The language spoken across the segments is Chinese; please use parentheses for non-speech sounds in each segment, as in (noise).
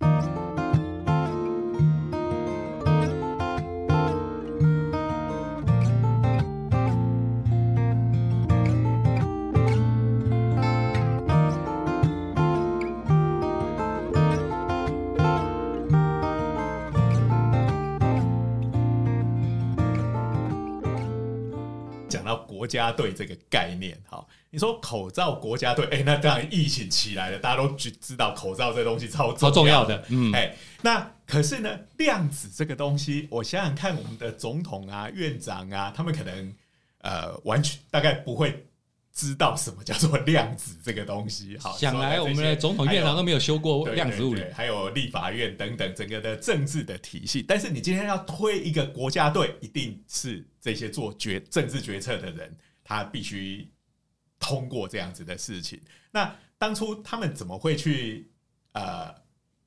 国家队这个概念，哈，你说口罩国家队，哎、欸，那当然疫情起来了，大家都知知道口罩这东西超超重要的，嗯，哎、欸，那可是呢，量子这个东西，我想想看，我们的总统啊、院长啊，他们可能呃，完全大概不会。知道什么叫做量子这个东西？好，(laughs) 想来我们的总统院长都没有修过量子物理，还有立法院等等整个的政治的体系。但是你今天要推一个国家队，一定是这些做决政治决策的人，他必须通过这样子的事情。那当初他们怎么会去呃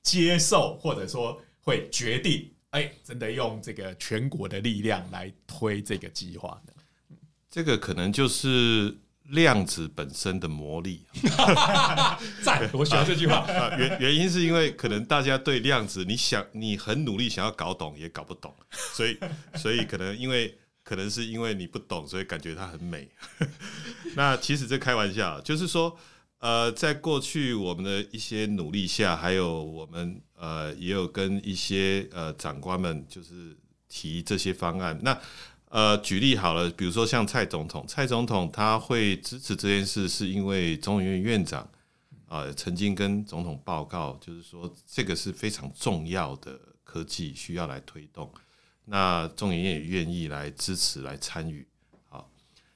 接受，或者说会决定？哎，真的用这个全国的力量来推这个计划呢？这个可能就是。量子本身的魔力，(laughs) 赞！我喜欢这句话。(laughs) 原原因是因为可能大家对量子，你想你很努力想要搞懂，也搞不懂，所以所以可能因为可能是因为你不懂，所以感觉它很美。(laughs) 那其实这开玩笑，就是说，呃，在过去我们的一些努力下，还有我们呃也有跟一些呃长官们就是提这些方案，那。呃，举例好了，比如说像蔡总统，蔡总统他会支持这件事，是因为中研院院长啊、曾经跟总统报告，就是说这个是非常重要的科技，需要来推动。那中研院也愿意来支持、来参与。好，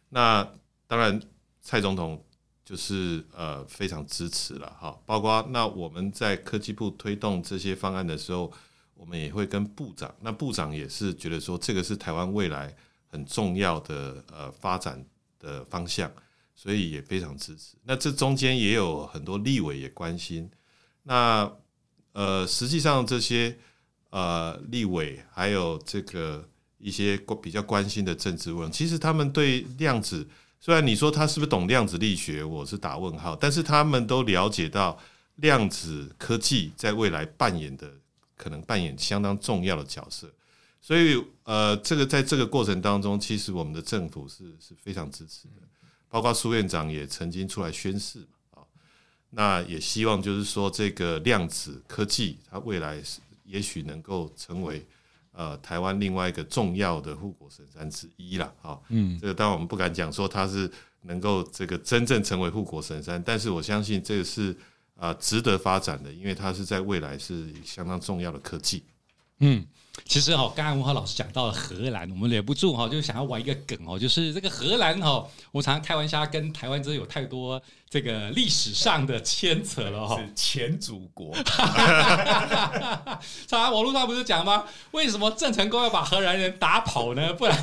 那当然蔡总统就是呃非常支持了。哈，包括那我们在科技部推动这些方案的时候，我们也会跟部长，那部长也是觉得说这个是台湾未来。很重要的呃发展的方向，所以也非常支持。那这中间也有很多立委也关心。那呃，实际上这些呃立委还有这个一些比较关心的政治问，其实他们对量子，虽然你说他是不是懂量子力学，我是打问号，但是他们都了解到量子科技在未来扮演的可能扮演相当重要的角色。所以，呃，这个在这个过程当中，其实我们的政府是是非常支持的，包括苏院长也曾经出来宣誓嘛啊，那也希望就是说，这个量子科技它未来是也许能够成为呃台湾另外一个重要的护国神山之一了啊。嗯，这个当然我们不敢讲说它是能够这个真正成为护国神山，但是我相信这个是啊值得发展的，因为它是在未来是相当重要的科技。嗯。其实哈，刚才文豪老师讲到了荷兰，我们忍不住哈，就想要玩一个梗哦，就是这个荷兰哈，我常常开玩笑，跟台湾真的有太多这个历史上的牵扯了哈。是前祖国。(laughs) 常常网络上不是讲吗？为什么郑成功要把荷兰人打跑呢？不然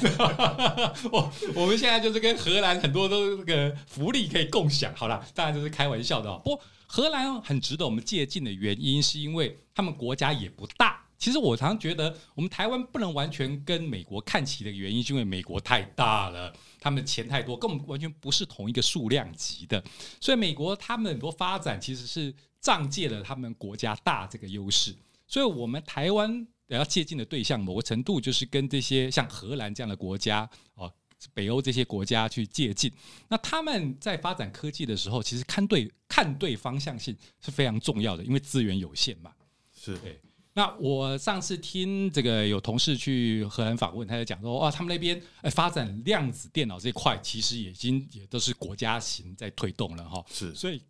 (laughs) 我我们现在就是跟荷兰很多都这个福利可以共享。好了，当然这是开玩笑的哦。不过荷兰很值得我们借鉴的原因，是因为他们国家也不大。其实我常常觉得，我们台湾不能完全跟美国看齐的原因，是因为美国太大了，他们的钱太多，跟我们完全不是同一个数量级的。所以美国他们很多发展其实是仗借了他们国家大这个优势。所以，我们台湾要借鉴的对象，某个程度就是跟这些像荷兰这样的国家哦，北欧这些国家去借鉴。那他们在发展科技的时候，其实看对看对方向性是非常重要的，因为资源有限嘛。是对。那我上次听这个有同事去荷兰访问，他就讲说，哇，他们那边哎发展量子电脑这一块，其实已经也都是国家型在推动了哈。是，所以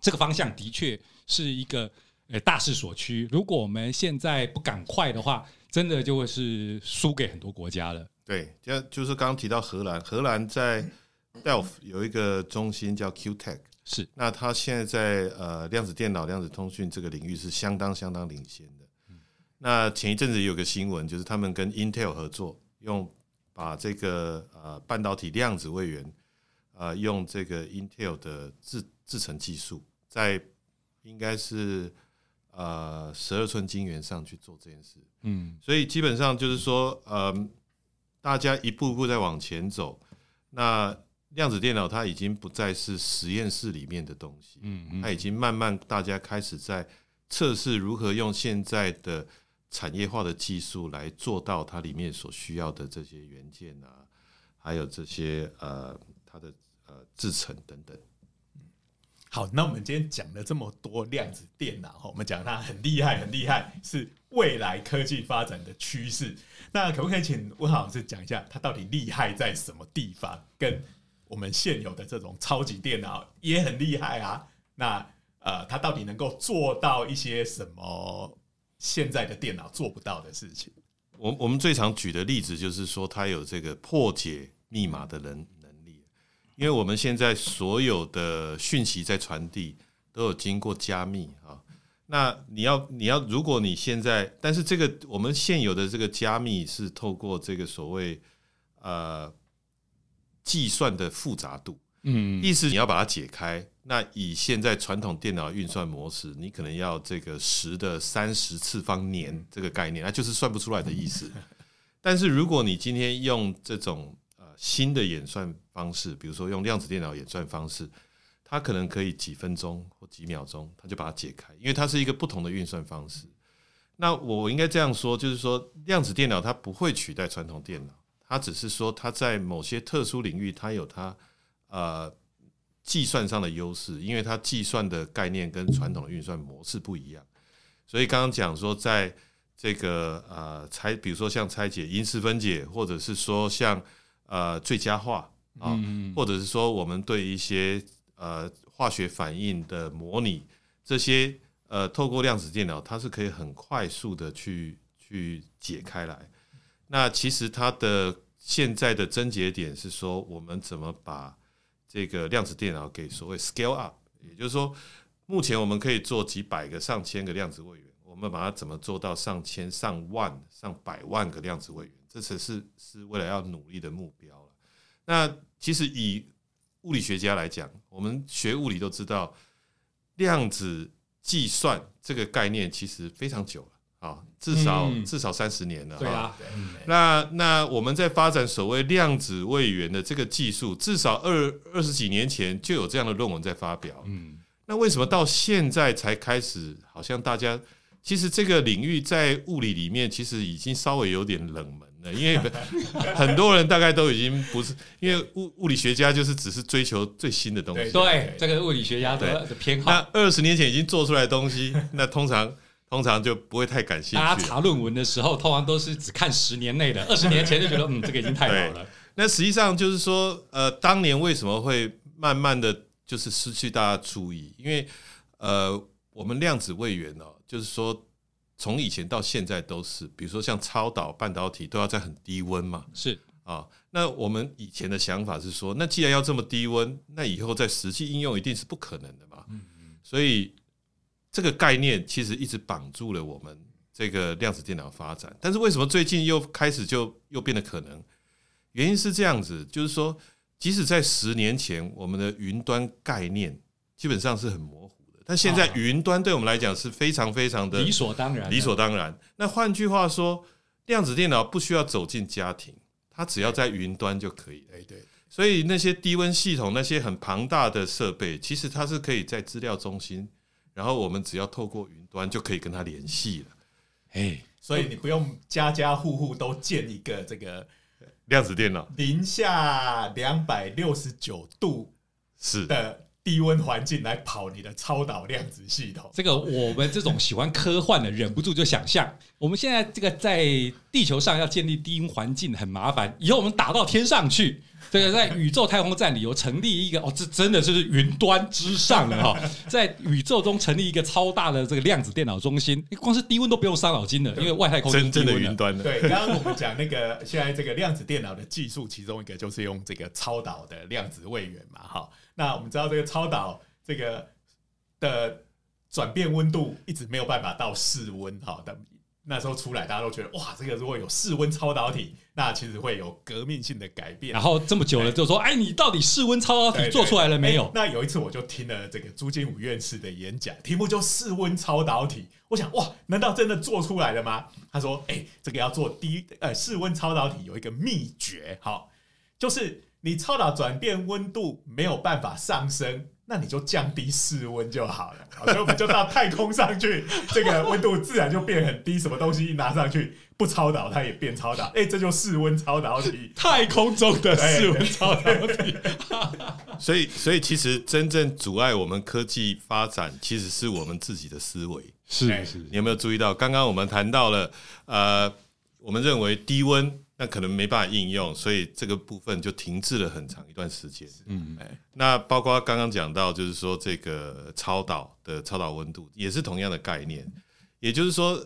这个方向的确是一个呃大势所趋。如果我们现在不赶快的话，真的就会是输给很多国家了。对，就就是刚刚提到荷兰，荷兰在 Delft 有一个中心叫 Q-Tech，是，那他现在在呃量子电脑、量子通讯这个领域是相当相当领先的。那前一阵子有个新闻，就是他们跟 Intel 合作，用把这个呃半导体量子位元，呃用这个 Intel 的制制程技术，在应该是呃十二寸晶圆上去做这件事。嗯，所以基本上就是说，呃，大家一步一步在往前走。那量子电脑它已经不再是实验室里面的东西，嗯，它已经慢慢大家开始在。测试如何用现在的产业化的技术来做到它里面所需要的这些元件啊，还有这些呃它的呃制程等等。好，那我们今天讲了这么多量子电脑，我们讲它很厉害，很厉害，是未来科技发展的趋势。那可不可以请温老师讲一下，它到底厉害在什么地方？跟我们现有的这种超级电脑也很厉害啊。那呃，它到底能够做到一些什么现在的电脑做不到的事情？我我们最常举的例子就是说，它有这个破解密码的能能力。因为我们现在所有的讯息在传递都有经过加密啊，那你要你要，如果你现在，但是这个我们现有的这个加密是透过这个所谓呃计算的复杂度，嗯，意思你要把它解开，那以现在传统电脑运算模式，你可能要这个十的三十次方年这个概念，那就是算不出来的意思。(laughs) 但是如果你今天用这种呃新的演算方式，比如说用量子电脑演算方式，它可能可以几分钟或几秒钟，它就把它解开，因为它是一个不同的运算方式。那我应该这样说，就是说量子电脑它不会取代传统电脑，它只是说它在某些特殊领域，它有它呃计算上的优势，因为它计算的概念跟传统的运算模式不一样。所以刚刚讲说，在这个呃拆，比如说像拆解、因式分解，或者是说像呃，最佳化啊，或者是说我们对一些呃化学反应的模拟，这些呃透过量子电脑，它是可以很快速的去去解开来。那其实它的现在的症结点是说，我们怎么把这个量子电脑给所谓 scale up，也就是说，目前我们可以做几百个、上千个量子位元，我们把它怎么做到上千、上万、上百万个量子位元？这才是是为了要努力的目标了。那其实以物理学家来讲，我们学物理都知道，量子计算这个概念其实非常久了啊，至少至少三十年了。对啊，那那我们在发展所谓量子位元的这个技术，至少二二十几年前就有这样的论文在发表。嗯，那为什么到现在才开始？好像大家其实这个领域在物理里面其实已经稍微有点冷门了。因为 (laughs) 很多人大概都已经不是，因为物物理学家就是只是追求最新的东西。对，这个物理学家的偏好。那二十年前已经做出来的东西，那通常通常就不会太感兴趣。大家查论文的时候，通常都是只看十年内的，(laughs) 二十年前就觉得嗯，这个已经太好了。那实际上就是说，呃，当年为什么会慢慢的就是失去大家注意？因为呃，我们量子位元哦，就是说。从以前到现在都是，比如说像超导半导体都要在很低温嘛，是啊。那我们以前的想法是说，那既然要这么低温，那以后在实际应用一定是不可能的嘛。嗯嗯。所以这个概念其实一直绑住了我们这个量子电脑发展。但是为什么最近又开始就又变得可能？原因是这样子，就是说，即使在十年前，我们的云端概念基本上是很模糊的。但现在云端对我们来讲是非常非常的理所当然，理所当然。那换句话说，量子电脑不需要走进家庭，它只要在云端就可以。对，所以那些低温系统、那些很庞大的设备，其实它是可以在资料中心，然后我们只要透过云端就可以跟它联系了。哎，所以你不用家家户户都建一个这个量子电脑，零下两百六十九度是的。低温环境来跑你的超导量子系统，这个我们这种喜欢科幻的忍不住就想象，我们现在这个在地球上要建立低温环境很麻烦，以后我们打到天上去，这个在宇宙太空站里有成立一个哦，这真的就是云端之上了哈，(laughs) 在宇宙中成立一个超大的这个量子电脑中心，光是低温都不用伤脑筋的，因为外太空真正的云端的。对，刚刚我们讲那个现在这个量子电脑的技术，其中一个就是用这个超导的量子位元嘛，哈。那我们知道这个超导这个的转变温度一直没有办法到室温，哈，的那时候出来，大家都觉得哇，这个如果有室温超导体，那其实会有革命性的改变。然后这么久了，就说，哎，你到底室温超导体做出来了没有？那有一次我就听了这个朱金武院士的演讲，题目就室温超导体。我想，哇，难道真的做出来了吗？他说，哎，这个要做低呃室温超导体有一个秘诀，好，就是。你超导转变温度没有办法上升，那你就降低室温就好了，所以我们就到太空上去，这个温度自然就变很低，什么东西一拿上去不超导，它也变超导，哎、欸，这就室温超导体，太空中的室温超导体。(laughs) 所以，所以其实真正阻碍我们科技发展，其实是我们自己的思维。是是，你有没有注意到？刚刚我们谈到了，呃，我们认为低温。那可能没办法应用，所以这个部分就停滞了很长一段时间。嗯，哎那包括刚刚讲到，就是说这个超导的超导温度也是同样的概念，也就是说，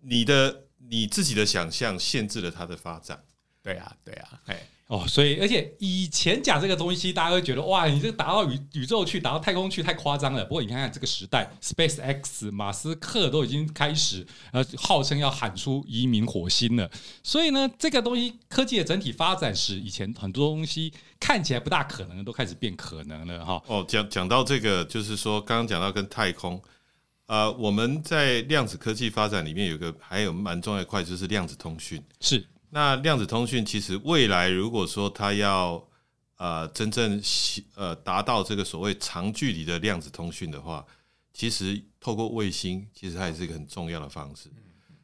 你的你自己的想象限制了它的发展。对啊，对啊，哎。哦，所以而且以前讲这个东西，大家会觉得哇，你这个打到宇宇宙去，打到太空去，太夸张了。不过你看看这个时代，Space X，马斯克都已经开始呃，号称要喊出移民火星了。所以呢，这个东西科技的整体发展史，以前很多东西看起来不大可能，都开始变可能了哈。哦，讲讲到这个，就是说刚刚讲到跟太空，呃，我们在量子科技发展里面有个还有蛮重要一块，就是量子通讯是。那量子通讯其实未来如果说它要呃真正呃达到这个所谓长距离的量子通讯的话，其实透过卫星其实它也是一个很重要的方式。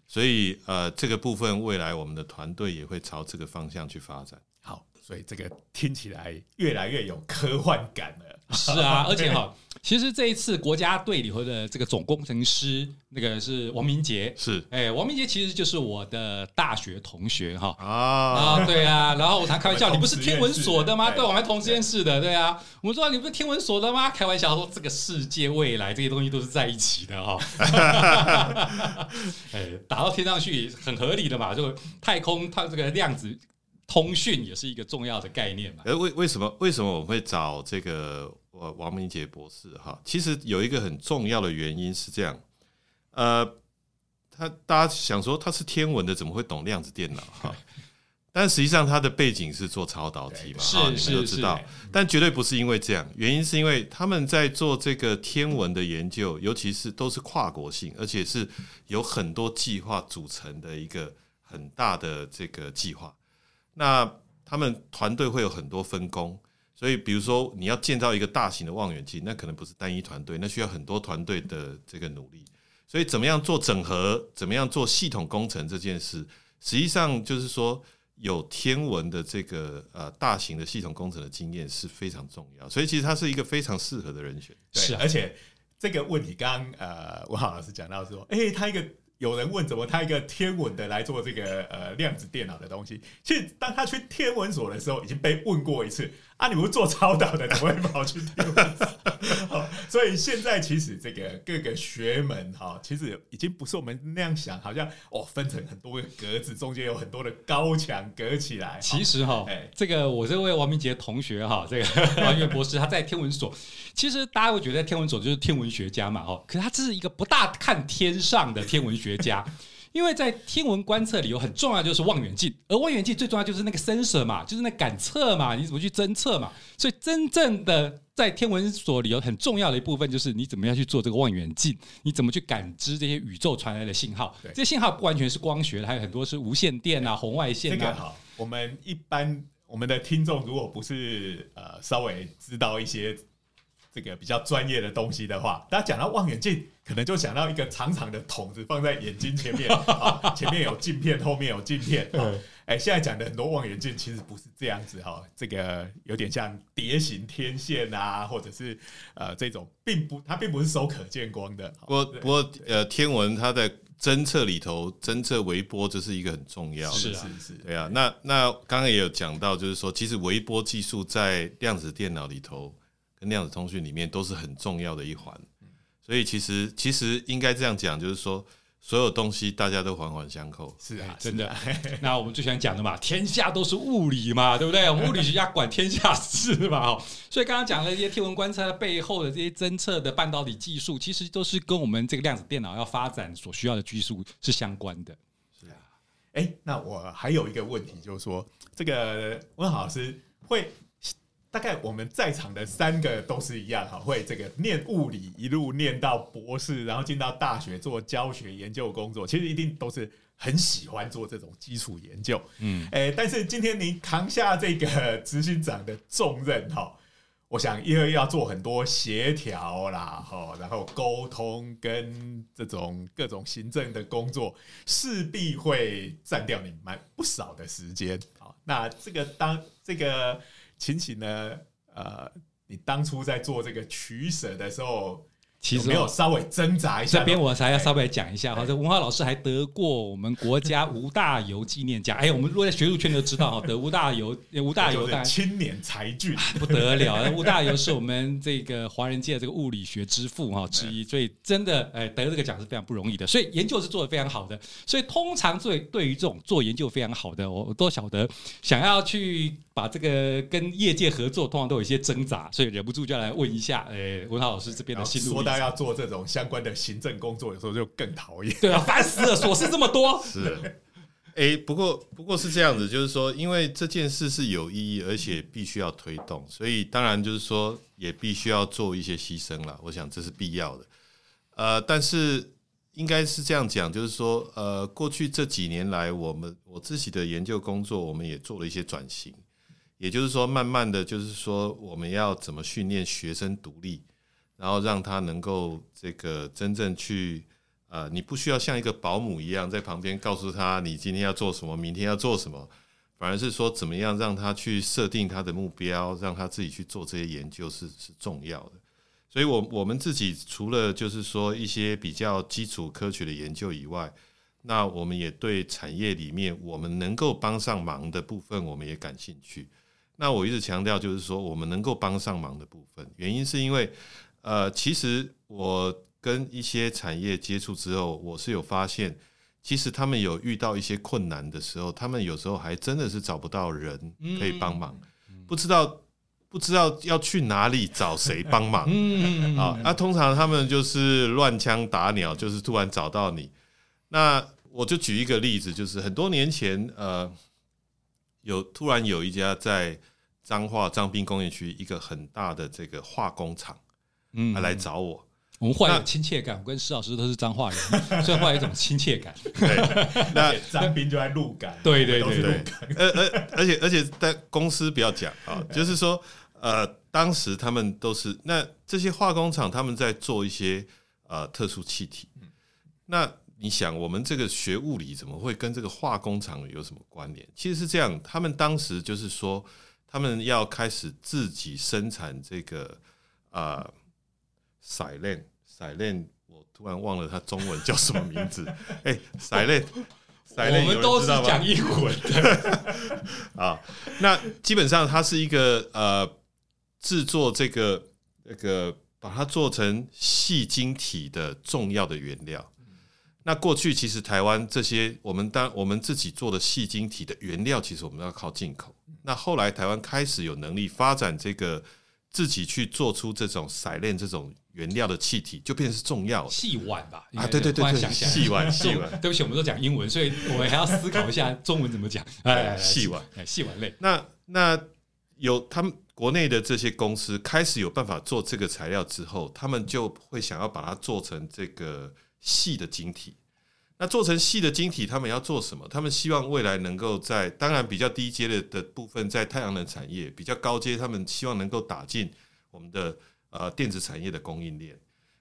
所以呃这个部分未来我们的团队也会朝这个方向去发展。好，所以这个听起来越来越有科幻感了。是啊，而且哈。(laughs) 其实这一次国家队里头的这个总工程师，那个是王明杰，是，哎，王明杰其实就是我的大学同学哈啊啊，对啊，然后我常开玩笑，你不是天文所的吗？对，我们还同实验室的，对啊，我们说你不是天文所的吗？开玩笑说这个世界未来这些东西都是在一起的哈，(laughs) 哎，打到天上去很合理的嘛，就太空它这个量子通讯也是一个重要的概念嘛。哎，为为什么为什么我会找这个？我王明杰博士哈，其实有一个很重要的原因是这样，呃，他大家想说他是天文的，怎么会懂量子电脑哈？但实际上他的背景是做超导体嘛，是你们都知道，但绝对不是因为这样，原因是因为他们在做这个天文的研究，尤其是都是跨国性，而且是有很多计划组成的一个很大的这个计划。那他们团队会有很多分工。所以，比如说你要建造一个大型的望远镜，那可能不是单一团队，那需要很多团队的这个努力。所以，怎么样做整合，怎么样做系统工程这件事，实际上就是说有天文的这个呃大型的系统工程的经验是非常重要。所以，其实他是一个非常适合的人选。对，是，而且这个问题刚刚呃文豪老师讲到说，哎、欸，他一个。有人问怎么他一个天文的来做这个呃量子电脑的东西？其实当他去天文所的时候，已经被问过一次啊！你不是做超导的，(laughs) 怎么会跑去天文所？所以现在其实这个各个学门哈，其实已经不是我们那样想，好像哦分成很多个格子，中间有很多的高墙隔起来。其实哈，这个我这位王明杰同学哈，这个 (laughs) 王岳博士他在天文所，其实大家会觉得天文所就是天文学家嘛哈，可是他这是一个不大看天上的天文学家。因为在天文观测里有很重要就是望远镜，而望远镜最重要就是那个 sensor 嘛，就是那感测嘛，你怎么去侦测嘛？所以真正的在天文所里有很重要的一部分就是你怎么样去做这个望远镜，你怎么去感知这些宇宙传来的信号？这些信号不完全是光学的，还有很多是无线电啊、红外线啊。这个好，我们一般我们的听众如果不是呃稍微知道一些。这个比较专业的东西的话，大家讲到望远镜，可能就想到一个长长的筒子放在眼睛前面，(laughs) 啊、前面有镜片，后面有镜片。哎、欸，现在讲的很多望远镜其实不是这样子哈，这个有点像蝶形天线啊，或者是呃这种，并不，它并不是收可见光的。不过不过呃，天文它在侦测里头，侦测微波这是一个很重要的，是是是，对啊。那那刚刚也有讲到，就是说，其实微波技术在量子电脑里头。跟量子通讯里面都是很重要的一环，所以其实其实应该这样讲，就是说所有东西大家都环环相扣。是啊，真的。(laughs) 那我们最喜欢讲的嘛，天下都是物理嘛，对不对？我们物理学家管天下事嘛。所以刚刚讲的这些天文观测背后的这些侦测的半导体技术，其实都是跟我们这个量子电脑要发展所需要的技术是相关的。是啊。哎，那我还有一个问题，就是说这个温豪老师会。大概我们在场的三个都是一样哈，会这个念物理一路念到博士，然后进到大学做教学研究工作，其实一定都是很喜欢做这种基础研究。嗯，诶，但是今天您扛下这个执行长的重任哈，我想因为要做很多协调啦，哈，然后沟通跟这种各种行政的工作，势必会占掉你蛮不少的时间。好，那这个当这个情形呢，呃，你当初在做这个取舍的时候。其实没有稍微挣扎一下，这边我才要稍微讲一下哈。这文化老师还得过我们国家吴大猷纪念奖。哎，我们如果在学术圈都知道哈，(laughs) 得吴大猷，吴大猷青年才俊 (laughs) 不得了。(laughs) 吴大猷是我们这个华人界的这个物理学之父哈之一，所以真的哎得这个奖是非常不容易的。所以研究是做得非常好的。所以通常对对于这种做研究非常好的，我都晓得想要去把这个跟业界合作，通常都有一些挣扎，所以忍不住就要来问一下，哎，文华老师这边的心路。大家要做这种相关的行政工作，有时候就更讨厌。对啊，烦死了，琐事这么多。是，(laughs) 哎、欸，不过不过是这样子，就是说，因为这件事是有意义，而且必须要推动，所以当然就是说，也必须要做一些牺牲了。我想这是必要的。呃，但是应该是这样讲，就是说，呃，过去这几年来，我们我自己的研究工作，我们也做了一些转型，也就是说，慢慢的就是说，我们要怎么训练学生独立。然后让他能够这个真正去，呃，你不需要像一个保姆一样在旁边告诉他你今天要做什么，明天要做什么，反而是说怎么样让他去设定他的目标，让他自己去做这些研究是是重要的。所以我，我我们自己除了就是说一些比较基础科学的研究以外，那我们也对产业里面我们能够帮上忙的部分，我们也感兴趣。那我一直强调就是说，我们能够帮上忙的部分，原因是因为。呃，其实我跟一些产业接触之后，我是有发现，其实他们有遇到一些困难的时候，他们有时候还真的是找不到人可以帮忙，不知道不知道要去哪里找谁帮忙啊。那通常他们就是乱枪打鸟，就是突然找到你。那我就举一个例子，就是很多年前，呃，有突然有一家在彰化彰滨工业区一个很大的这个化工厂。嗯，他来找我，我们换有亲切感。我跟施老师都是彰化人，(laughs) 所以换有一种亲切感。(laughs) 对，那彰滨就在鹿港，对对对对。而而而且而且在公司不要讲啊，(laughs) 就是说呃，当时他们都是那这些化工厂，他们在做一些呃特殊气体。那你想，我们这个学物理怎么会跟这个化工厂有什么关联？其实是这样，他们当时就是说，他们要开始自己生产这个啊。呃 Silane，Silane，我突然忘了它中文叫什么名字。(laughs) 哎，Silane，Silane，我们都是讲英文的 (laughs) 啊。那基本上它是一个呃，制作这个那个把它做成细晶体的重要的原料。那过去其实台湾这些我们当我们自己做的细晶体的原料，其实我们要靠进口。那后来台湾开始有能力发展这个。自己去做出这种赛链这种原料的气体，就变成是重要的细碗吧？啊，对对对对，细碗 (laughs) 细碗。对不起，我们都讲英文，所以我们还要思考一下中文怎么讲。哎，(laughs) 细烷，哎，细碗类。那那有他们国内的这些公司开始有办法做这个材料之后，他们就会想要把它做成这个细的晶体。那做成细的晶体，他们要做什么？他们希望未来能够在当然比较低阶的的部分，在太阳能产业比较高阶，他们希望能够打进我们的呃电子产业的供应链。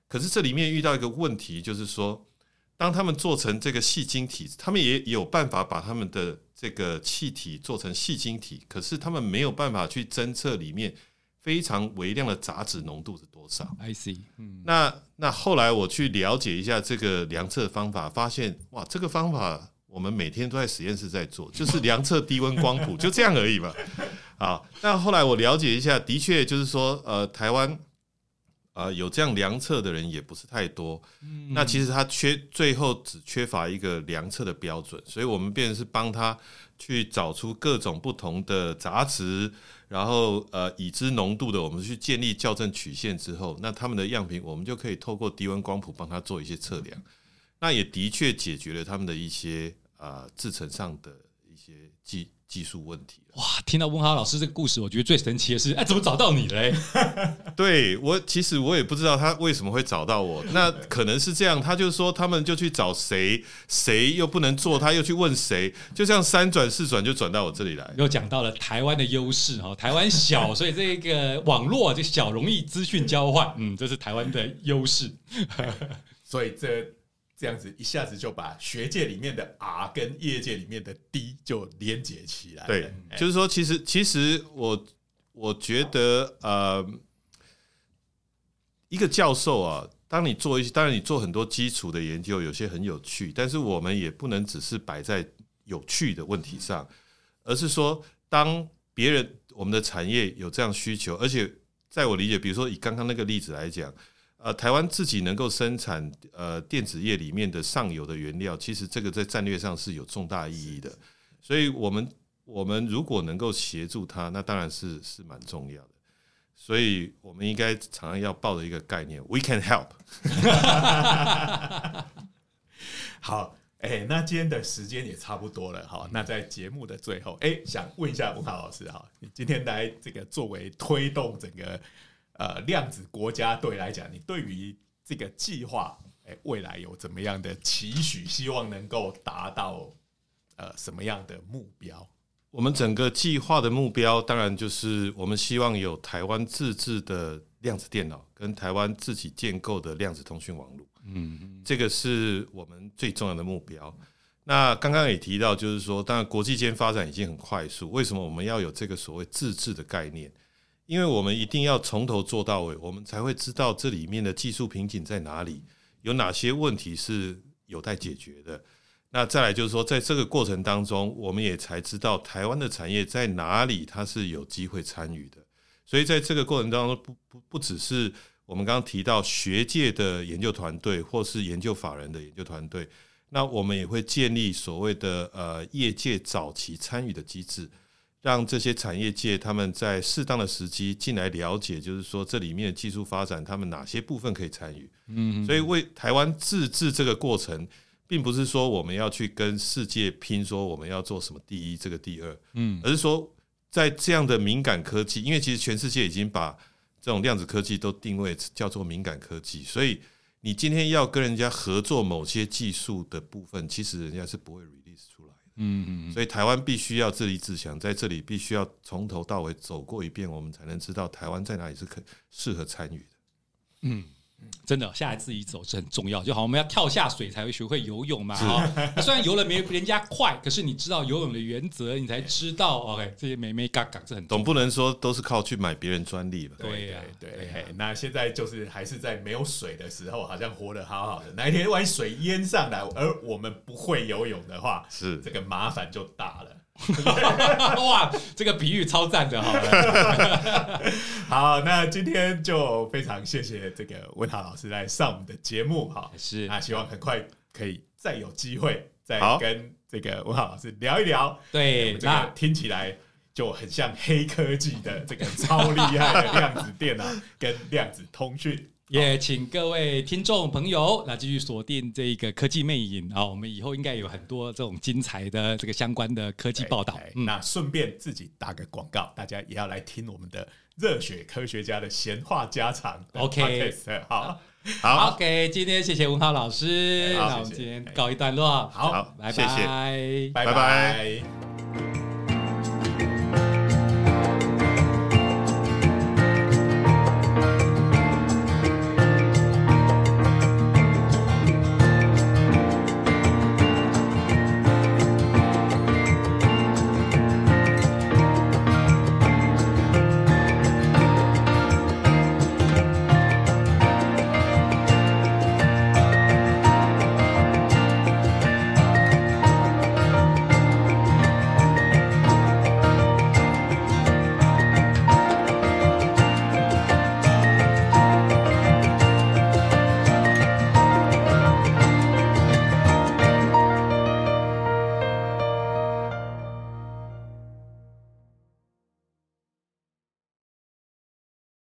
可是这里面遇到一个问题，就是说，当他们做成这个细晶体，他们也有办法把他们的这个气体做成细晶体，可是他们没有办法去侦测里面。非常微量的杂质浓度是多少？I see。嗯，那那后来我去了解一下这个量测方法，发现哇，这个方法我们每天都在实验室在做，就是量测低温光谱，就这样而已嘛。(laughs) 啊，那后来我了解一下，的确就是说，呃，台湾呃有这样量测的人也不是太多。嗯，那其实他缺，最后只缺乏一个量测的标准，所以我们便是帮他去找出各种不同的杂质。然后呃，已知浓度的，我们去建立校正曲线之后，那他们的样品我们就可以透过低温光谱帮他做一些测量，那也的确解决了他们的一些啊制成上的一些技技术问题。哇，听到温豪老师这个故事，我觉得最神奇的是，哎，怎么找到你嘞？(laughs) 对我，其实我也不知道他为什么会找到我。(laughs) 那可能是这样，他就说他们就去找谁，谁又不能做，他又去问谁，就这样三转四转就转到我这里来。又讲到了台湾的优势哈，台湾小，(laughs) 所以这个网络就小，容易资讯交换，嗯，这是台湾的优势。所以这。这样子一下子就把学界里面的 R 跟业界里面的 D 就连接起来。对，就是说，其实其实我我觉得，呃，一个教授啊，当你做一些，当然你做很多基础的研究，有些很有趣，但是我们也不能只是摆在有趣的问题上，而是说，当别人我们的产业有这样需求，而且在我理解，比如说以刚刚那个例子来讲。呃，台湾自己能够生产呃电子业里面的上游的原料，其实这个在战略上是有重大意义的。所以，我们我们如果能够协助它，那当然是是蛮重要的。所以我们应该常常要抱着一个概念：We can help。(laughs) 好，哎、欸，那今天的时间也差不多了，好，那在节目的最后，哎、欸，想问一下温豪老师哈，你今天来这个作为推动整个。呃，量子国家队来讲，你对于这个计划，哎，未来有怎么样的期许？希望能够达到呃什么样的目标？我们整个计划的目标，当然就是我们希望有台湾自制的量子电脑，跟台湾自己建构的量子通讯网络。嗯，这个是我们最重要的目标。那刚刚也提到，就是说，当然国际间发展已经很快速，为什么我们要有这个所谓自制的概念？因为我们一定要从头做到尾，我们才会知道这里面的技术瓶颈在哪里，有哪些问题是有待解决的。那再来就是说，在这个过程当中，我们也才知道台湾的产业在哪里，它是有机会参与的。所以在这个过程当中，不不不只是我们刚刚提到学界的研究团队，或是研究法人的研究团队，那我们也会建立所谓的呃业界早期参与的机制。让这些产业界他们在适当的时机进来了解，就是说这里面的技术发展，他们哪些部分可以参与。嗯，所以为台湾自制这个过程，并不是说我们要去跟世界拼，说我们要做什么第一，这个第二。嗯，而是说在这样的敏感科技，因为其实全世界已经把这种量子科技都定位叫做敏感科技，所以你今天要跟人家合作某些技术的部分，其实人家是不会。嗯嗯，所以台湾必须要自立自强，在这里必须要从头到尾走过一遍，我们才能知道台湾在哪里是可适合参与的。嗯。真的，下来自己走是很重要。就好，我们要跳下水才会学会游泳嘛。哈，虽然游了没人家快，可是你知道游泳的原则，你才知道。OK，这些美眉嘎嘎是很。总不能说都是靠去买别人专利吧？对呀，对。那现在就是还是在没有水的时候，好像活得好好的。哪一天万一水淹上来，而我们不会游泳的话，是这个麻烦就大了。(laughs) 哇，这个比喻超赞的，好好，那今天就非常谢谢这个温豪老师来上我们的节目，哈，是，那希望很快可以再有机会再跟这个温豪老师聊一聊，对，这个听起来就很像黑科技的这个超厉害的量子电脑跟量子通讯。也请各位听众朋友，那继续锁定这个科技魅影啊！我们以后应该有很多这种精彩的这个相关的科技报道。嗯、那顺便自己打个广告，大家也要来听我们的热血科学家的闲话家常。OK，好，好，OK，今天谢谢温豪老师，那我们今天告一段落，好，拜拜。拜拜。